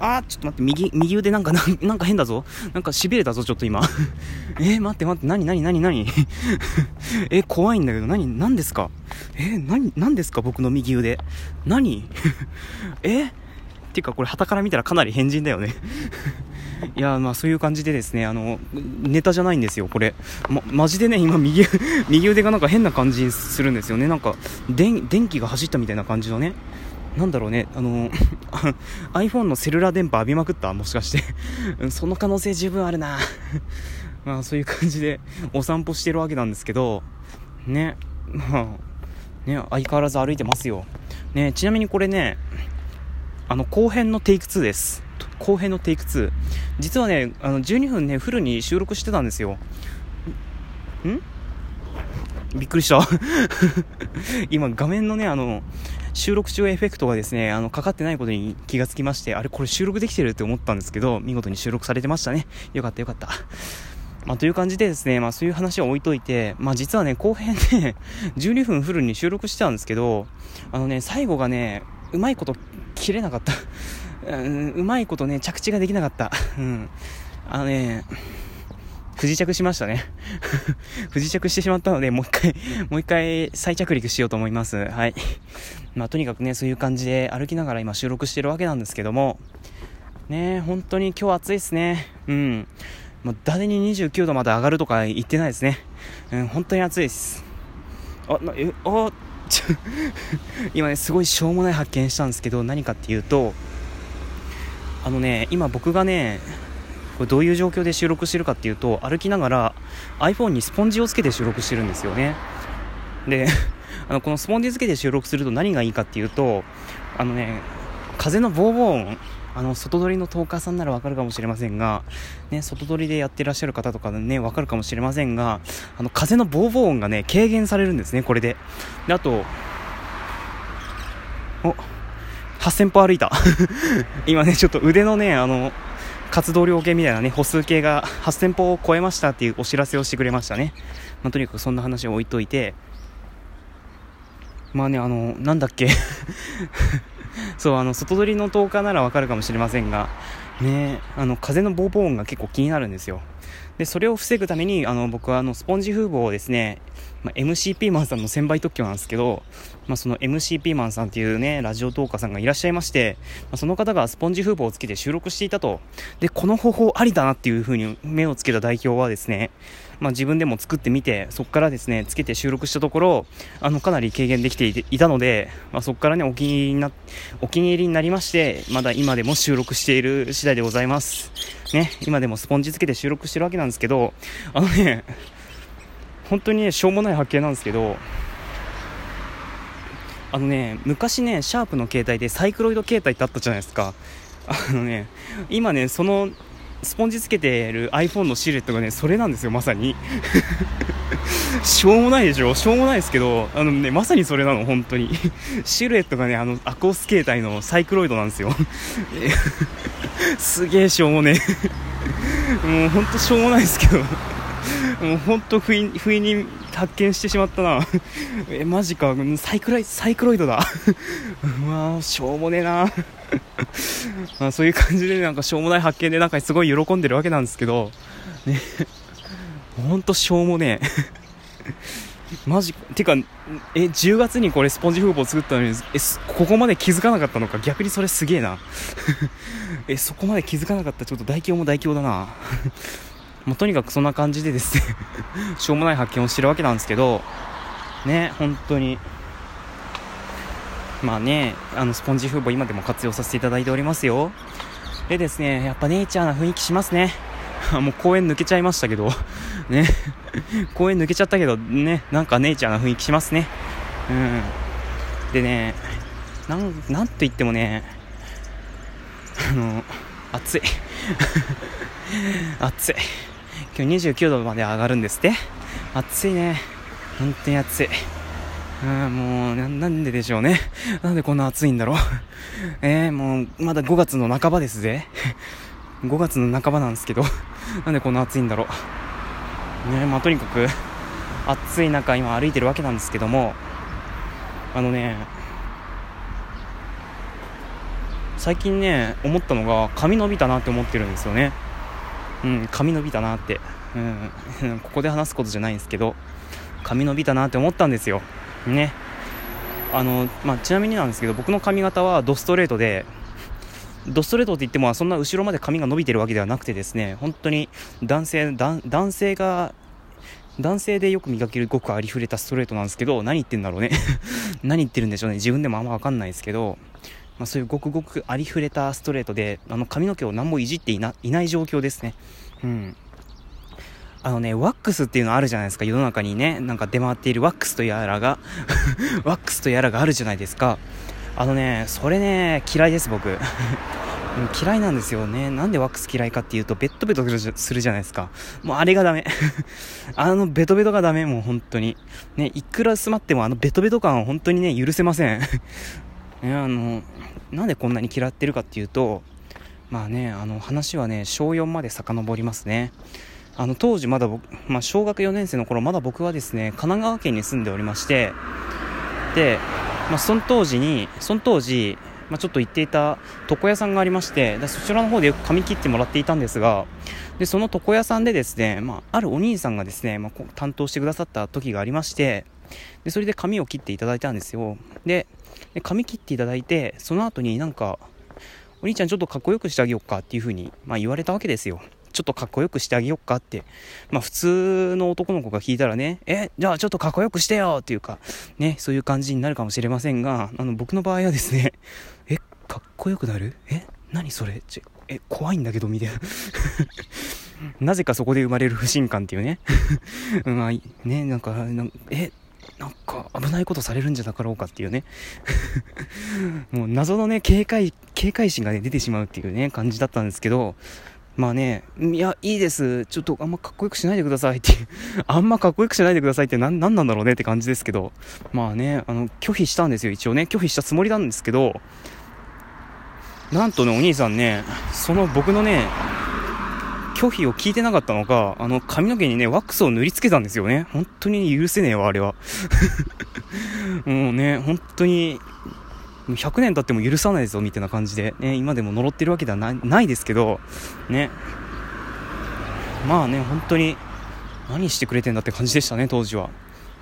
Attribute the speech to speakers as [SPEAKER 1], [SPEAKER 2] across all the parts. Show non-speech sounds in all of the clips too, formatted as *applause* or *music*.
[SPEAKER 1] あー、ちょっと待って、右、右腕なんか、なんか変だぞ。なんか痺れたぞ、ちょっと今。*laughs* えー、待って待って、なになになになにえー、怖いんだけど、なに、なんですか？えー、なに、なんですか僕の右腕？何？*laughs* え、っていうか、これ、旗から見たらかなり変人だよね *laughs* いや、まあそういう感じでですね、あの、ネタじゃないんですよ、これ。ま、マジでね、今右、右腕がなんか変な感じするんですよね。なんか、電気が走ったみたいな感じのね。なんだろうね、あの、*laughs* iPhone のセルラー電波浴びまくった？もしかしてその可能性十分あるな *laughs* まあそういう感じでお散歩してるわけなんですけど、ね、まあ、ね、相変わらず歩いてますよ。ね、ちなみにこれね、あの、後編のテイク2です。後編のテイク2。実はね、あの、12分ね、フルに収録してたんですよ。ん？びっくりした *laughs* 今画面のね、あの、収録中エフェクトがですね、あの、かかってないことに気がつきまして、あれこれ収録できてるって思ったんですけど、見事に収録されてましたね。よかったよかった。まあ、という感じでですね、まあ、そういう話は置いといて、まあ、実はね、後編で *laughs* 12分フルに収録してたんですけど、あのね、最後がね、うまいこと切れなかった。うん、うまいことね、着地ができなかった。うん。あのね、不時着しましたね。*laughs* 不時着してしまったので、もう一回、もう一回再着陸しようと思います。はい。まあ、とにかくね、そういう感じで歩きながら今収録してるわけなんですけども、ね本当に今日暑いですね。うん。まあ、誰に29度まで上がるとか言ってないですね。うん、本当に暑いです。あ、な、え、あ、*laughs* 今ね、すごいしょうもない発見したんですけど、何かっていうと、あのね、今僕がね、これどういう状況で収録してるかっていうと歩きながら iPhone にスポンジをつけて収録してるんですよねであのこのスポンジつけて収録すると何がいいかっていうとあのね風のボーボーンあの外撮りのトーカーさんならわかるかもしれませんが、ね、外撮りでやってらっしゃる方とかね、わかるかもしれませんが、あの風のボーボー音がね、軽減されるんですね、これで。で、あと、お、8000歩歩いた。*laughs* 今ね、ちょっと腕のね、あの、活動量計みたいなね、歩数計が8000歩を超えましたっていうお知らせをしてくれましたね。まあ、とにかくそんな話を置いといて、まあね、あの、なんだっけ *laughs* そう、あの、外撮りの10日ならわかるかもしれませんが、ね、あの、風のボーボー音が結構気になるんですよ。で、それを防ぐために、あの、僕はあの、スポンジ風防をですね、まあ、MCP マンさんの1000倍特許なんですけど、まあ、その MCP マンさんっていうね、ラジオトーカーさんがいらっしゃいまして、まあ、その方がスポンジ風防をつけて収録していたと。で、この方法ありだなっていう風に目をつけた代表はですね、まあ、自分でも作ってみて、そこからですね、つけて収録したところ、あの、かなり軽減できていたので、まあ、そこからね、お気に入りな、お気に入りになりまして、まだ今でも収録している次第でございます。ね、今でもスポンジつけて収録してるわけなんですけど、あのね、本当にね、しょうもない発見なんですけど、あのね、昔ね、シャープの携帯でサイクロイド携帯ってあったじゃないですか。あのね、今ね、そのスポンジつけてる iPhone のシルエットがね、それなんですよ、まさに。*laughs* しょうもないでしょ？しょうもないですけど、あのね、まさにそれなの、本当に。シルエットがね、あの、アコース形態のサイクロイドなんですよ。*laughs* すげえしょうもねもう本当しょうもないですけど。もう本当不意不意に発見してしまったな。*laughs* えマジか。サイクロイサイクロイドだ。*laughs* うわしょうもねえな。*laughs* まあそういう感じでなんかしょうもない発見でなんかすごい喜んでるわけなんですけど。ね。ほんとしょうもねえ。マジてかえ10月にこれスポンジ風防作ったのにえここまで気づかなかったのか。逆にそれすげえな。えそこまで気づかなかった。ちょっと大凶も大凶だな。もうとにかくそんな感じでですね *laughs* しょうもない発見をしてるわけなんですけど、ね、本当に、まあね、あの、スポンジ風防今でも活用させていただいておりますよ。でですね、やっぱネイチャーな雰囲気しますね。*laughs* もう公園抜けちゃいましたけど、ね、*laughs* 公園抜けちゃったけど、ね、なんかネイチャーな雰囲気しますね。うん。でね、なん、なんと言ってもね、あの、暑い。暑い。今日29度まで上がるんですって暑いね。本当に暑い。うん、もうな、なんででしょうね。*laughs* なんでこんな暑いんだろう。*laughs* えー、もう、まだ5月の半ばですぜ。*laughs* 5月の半ばなんですけど、なんでこんな暑いんだろう。ねまあとにかく、暑い中今歩いてるわけなんですけども、あのね、最近ね思ったのが髪伸びたなって思ってるんですよねうん髪伸びたなって。うん。*laughs* ここで話すことじゃないんですけど髪伸びたなって思ったんですよ。ね。あの、まあ、ちなみになんですけど僕の髪型はドストレートでドストレートって言ってもそんな後ろまで髪が伸びてるわけではなくてですね本当に男性男性が男性でよく見かけるごくありふれたストレートなんですけど何言ってんだろうね。*laughs* 何言ってるんでしょうね。自分でもあんま分かんないですけど、まあ、そういうごくごくありふれたストレートであの髪の毛を何もいじっていないない状況ですねうんあのね、ワックスっていうのあるじゃないですか。世の中にね、なんか出回っているワックスとやらが *laughs* ワックスとやらがあるじゃないですか。あのね、それね、嫌いです、僕。*laughs* 嫌いなんですよね。なんでワックス嫌いかっていうと、ベッドベトするじゃないですか。もうあれがダメ。*laughs* あのベトベトがダメ、もう本当に。ね、いくら詰まってもあのベトベト感は本当にね、許せません。ね、あの、なんでこんなに嫌ってるかっていうと、まあね、あの話はね、小4まで遡りますね。あの当時まだ僕、まあ、小学4年生の頃まだ僕はですね神奈川県に住んでおりましてで、まあ、その当時にその当時、まあ、ちょっと行っていた床屋さんがありましてそちらの方でよく髪切ってもらっていたんですがでその床屋さんでですね、まあ、あるお兄さんがですね、まあ、担当してくださった時がありましてでそれで髪を切っていただいたんですよでで髪切っていただいてその後になんかお兄ちゃんちょっとかっこよくしてあげようかっていう風にまあ言われたわけですよちょっとかっこよくしてあげよっかって。まあ普通の男の子が聞いたらね、え、じゃあちょっとかっこよくしてよっていうか、ね、そういう感じになるかもしれませんが、あの僕の場合はですね、*laughs* え、かっこよくなる？え、何それ？ちえ、怖いんだけど、みたいな。*laughs* なぜかそこで生まれる不信感っていうね。*laughs* まあ、ね、なんか、なんえ、なんか危ないことされるんじゃなかろうかっていうね *laughs* もう謎のね警戒警戒心がね出てしまうっていうね感じだったんですけどまあね、いや、いいです。ちょっとあんまかっこよくしないでくださいって *laughs* あんまかっこよくしないでくださいって何なんなんだろうねって感じですけど、まあね、あの、拒否したんですよ、一応ね。拒否したつもりなんですけど、なんとね、お兄さんね、その僕のね、拒否を聞いてなかったのか、あの、髪の毛にね、ワックスを塗りつけたんですよね。本当に許せねえわ、あれは。*laughs* もうね、本当に、100年経っても許さないぞみたいな感じで、ね、今でも呪ってるわけではないですけど、ね、まあね、本当に何してくれてんだって感じでしたね、当時は。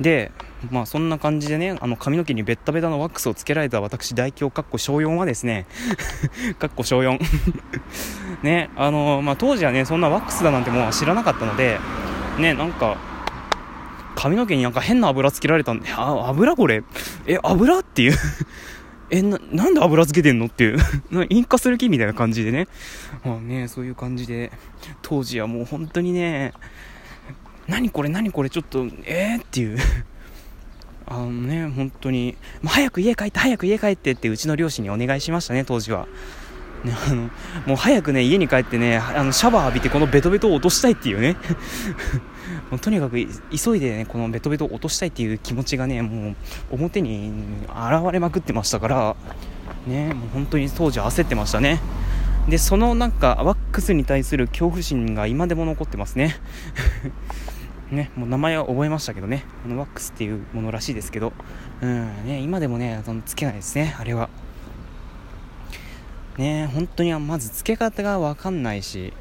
[SPEAKER 1] で、まあそんな感じでね、あの髪の毛にベッタベタのワックスをつけられた私代表かっこ小4はですね、*laughs* かっこ小4 *laughs* ね、あの、まあ当時はね、そんなワックスだなんてもう知らなかったので、ね、なんか、髪の毛になんか変な油つけられたんで、あ、油これ？え、油っていう？*laughs* え、な、なんで油つけてんのっていう？引火する気？みたいな感じでね。まあね、そういう感じで、当時はもう本当にね、何これ何これちょっと、えー、っていう。*laughs* あのね、本当に、もう早く家帰って、早く家帰ってってうちの両親にお願いしましたね、当時は。ね、あの、もう早くね、家に帰ってね、あの、シャワー浴びてこのベトベトを落としたいっていうね。*laughs* もうとにかく急いでねこのベトベトを落としたいっていう気持ちがねもう表に現れまくってましたから。ねもう本当に当時焦ってましたね。でそのなんかワックスに対する恐怖心が今でも残ってますね。ね、もう名前は覚えましたけどね、あのワックスっていうものらしいですけど、うんね、今でもね、つけないですね、あれは。ね、本当にまず付け方がわかんないし、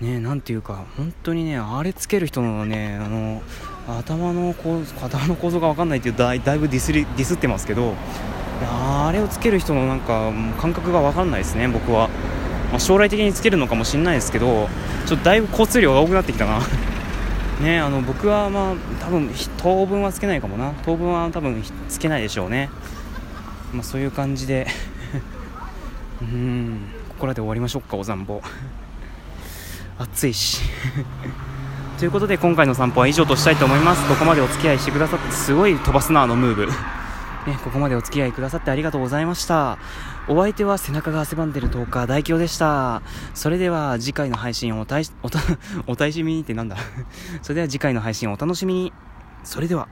[SPEAKER 1] ねなんていうか本当にねあれつける人のねあの頭の構頭の構造が分かんないっていうだいだいぶディスりディスってますけど。あれをつける人のなんか感覚が分かんないですね僕は、まあ、将来的につけるのかもしれないですけどちょっとだいぶ交通量が多くなってきたな。ねあの僕はまあ多分当分はつけないかもな。当分は多分つけないでしょうね。まあそういう感じで。*laughs* うん。ここらで終わりましょうかお散歩 *laughs* 暑いし。*laughs* ということで今回の散歩は以上としたいと思います。ここまでお付き合いしてくださってすごい飛ばすなあのムーブ。ね、ここまでお付き合いくださってありがとうございました。お相手は背中が汗ばんでる10日大京でした。それでは次回の配信をおたおた *laughs* お楽しみにってなんだ。それでは次回の配信をお楽しみに。それでは。